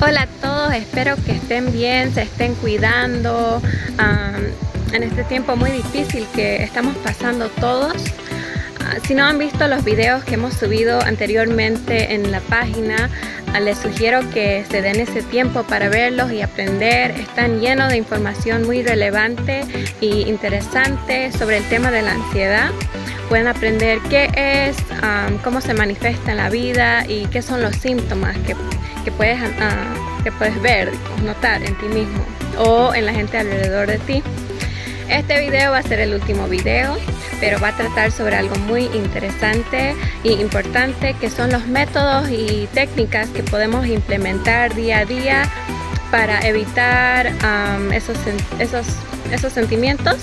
Hola a todos, espero que estén bien, se estén cuidando en este tiempo muy difícil que estamos pasando todos. Ah, si no han visto los videos que hemos subido anteriormente en la página, ah, les sugiero que se den ese tiempo para verlos y aprender. Están llenos de información muy relevante e interesante sobre el tema de la ansiedad. Pueden aprender qué es, cómo se manifiesta en la vida y qué son los síntomas que que puedes, uh, que puedes ver, notar en ti mismo o en la gente alrededor de ti. Este video va a ser el último video, pero va a tratar sobre algo muy interesante e importante que son los métodos y técnicas que podemos implementar día a día para evitar esos, esos, esos sentimientos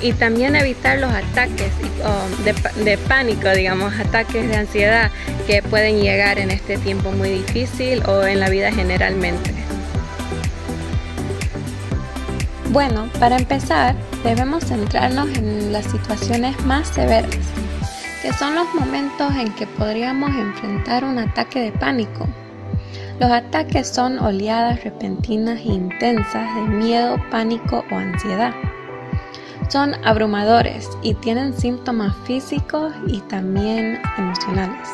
y también evitar los ataques um, de, de, pánico, digamos, ataques de ansiedad que pueden llegar en este tiempo muy difícil o en la vida generalmente. Bueno, para empezar, debemos centrarnos en las situaciones más severas, que son los momentos en que podríamos enfrentar un ataque de pánico. Los ataques son oleadas repentinas e intensas de miedo, pánico o ansiedad. Son abrumadores y tienen síntomas físicos y también emocionales.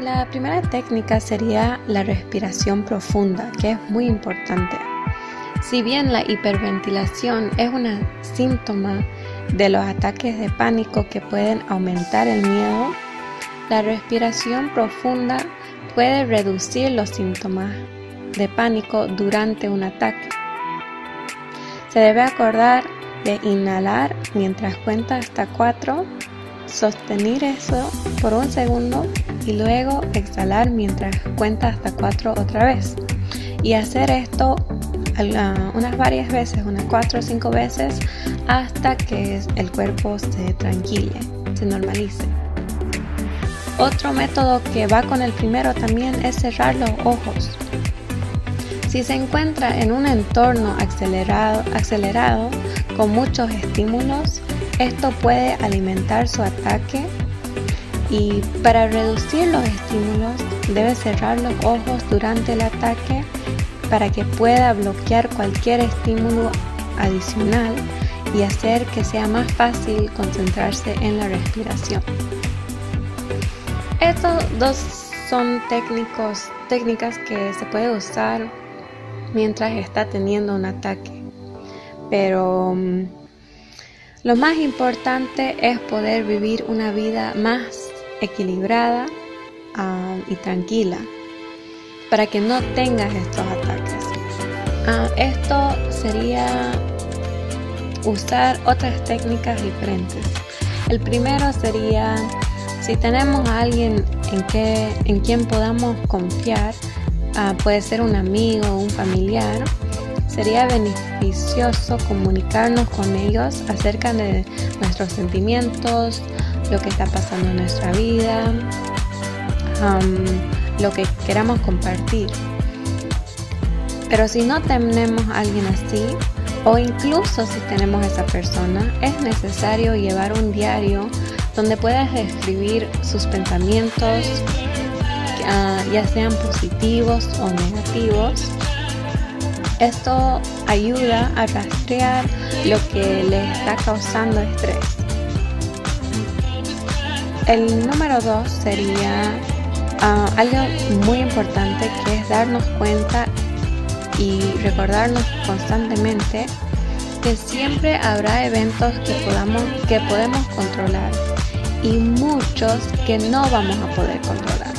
La primera técnica sería la respiración profunda, que es muy importante. Si bien la hiperventilación es un síntoma de los ataques de pánico que pueden aumentar el miedo, la respiración profunda puede reducir los síntomas de pánico durante un ataque. Se debe acordar de inhalar mientras cuenta hasta 4 sostener eso por un segundo y luego exhalar mientras cuenta hasta 4 otra vez. Y hacer esto unas varias veces, unas 4 o 5 veces, hasta que el cuerpo se tranquile, se normalice. Otro método que va con el primero también es cerrar los ojos. Si se encuentra en un entorno acelerado, acelerado con muchos estímulos, esto puede alimentar su ataque y para reducir los estímulos debe cerrar los ojos durante el ataque para que pueda bloquear cualquier estímulo adicional y hacer que sea más fácil concentrarse en la respiración. Estos dos son técnicos, técnicas que se puede usar mientras está teniendo un ataque, pero mm, lo más importante es poder vivir una vida más equilibrada ah, y tranquila para que no tengas estos ataques. Ah, esto sería usar otras técnicas diferentes. El primero sería si tenemos a alguien en, que, en quien podamos confiar, ah, puede ser un amigo o un familiar, Sería beneficioso comunicarnos con ellos acerca de nuestros sentimientos, lo que está pasando en nuestra vida, lo que queramos compartir. Pero si no tenemos a alguien así, o incluso si tenemos a esa persona, es necesario llevar un diario donde puedas escribir sus pensamientos, ah, ya sean positivos o negativos, esto ayuda a rastrear lo que le está causando estrés. El número dos sería ah, algo muy importante que es darnos cuenta y recordarnos constantemente que siempre habrá eventos que, podamos, que podemos controlar y muchos que no vamos a poder controlar.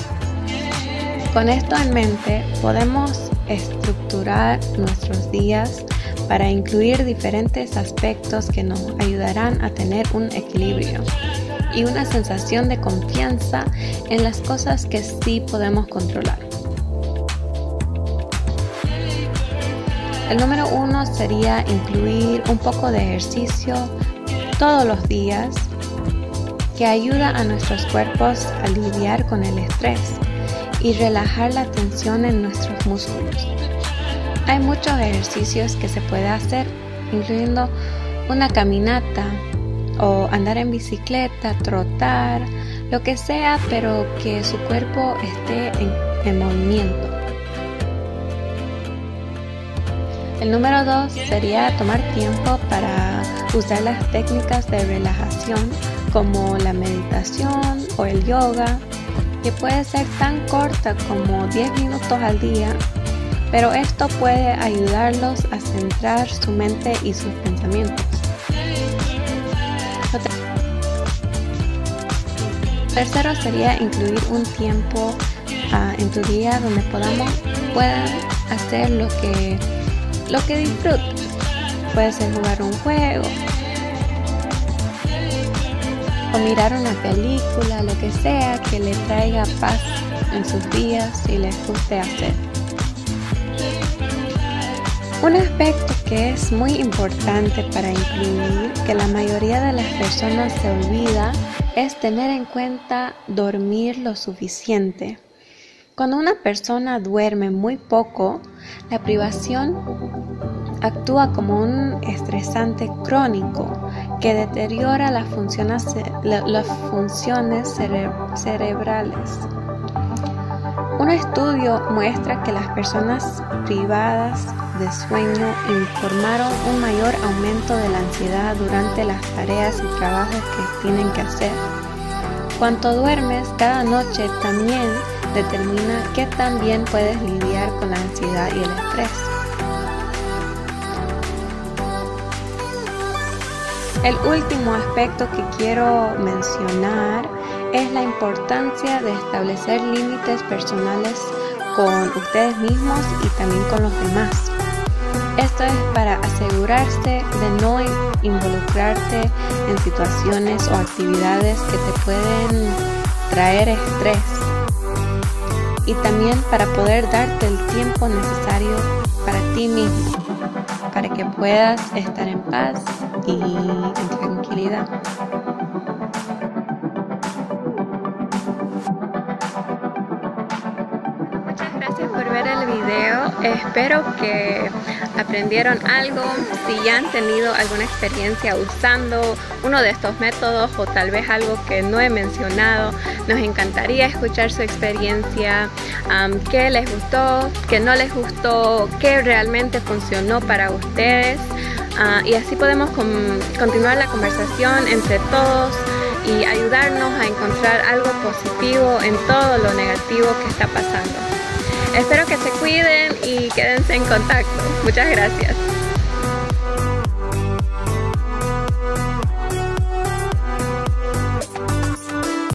Con esto en mente podemos estructurar nuestros días para incluir diferentes aspectos que nos ayudarán a tener un equilibrio y una sensación de confianza en las cosas que sí podemos controlar. El número uno sería incluir un poco de ejercicio todos los días que ayuda a nuestros cuerpos a lidiar con el estrés y relajar la tensión en nuestros músculos. Hay muchos ejercicios que se puede hacer, incluyendo una caminata o andar en bicicleta, trotar, lo que sea, pero que su cuerpo esté en movimiento. El número dos sería tomar tiempo para usar las técnicas de relajación como la meditación o el yoga, que puede ser tan corta como 10 minutos al día, pero esto puede ayudarlos a centrar su mente y sus pensamientos. Tercero sería incluir un tiempo ah, en tu día donde podamos puedan hacer lo que lo que disfruten. Puede ser jugar un juego o mirar una película, lo que sea que le traiga paz en sus días y les guste hacer. Un aspecto que es muy importante para incluir, que la mayoría de las personas se olvida, es tener en cuenta dormir lo suficiente. Cuando una persona duerme muy poco, la privación actúa como un estresante crónico que deteriora las funciones, las cerebrales. Un estudio muestra que las personas privadas de sueño informaron un mayor aumento de la ansiedad durante las tareas y trabajos que tienen que hacer. Cuanto duermes cada noche también determina qué tan bien puedes lidiar con la ansiedad y el estrés. El último aspecto que quiero mencionar es la importancia de establecer límites personales con ustedes mismos y también con los demás. Esto es para asegurarse de no involucrarte en situaciones o actividades que te pueden traer estrés y también para poder darte el tiempo necesario para ti mismo, para que puedas estar en paz y en tranquilidad. ver el video. Espero que aprendieron algo. Si ya han tenido alguna experiencia usando uno de estos métodos o tal vez algo que no he mencionado, nos encantaría escuchar su experiencia, qué les gustó, qué no les gustó, qué realmente funcionó para ustedes. Ah, y así podemos continuar la conversación entre todos y ayudarnos a encontrar algo positivo en todo lo negativo que está pasando. Espero que se cuiden y quédense en contacto. Muchas gracias.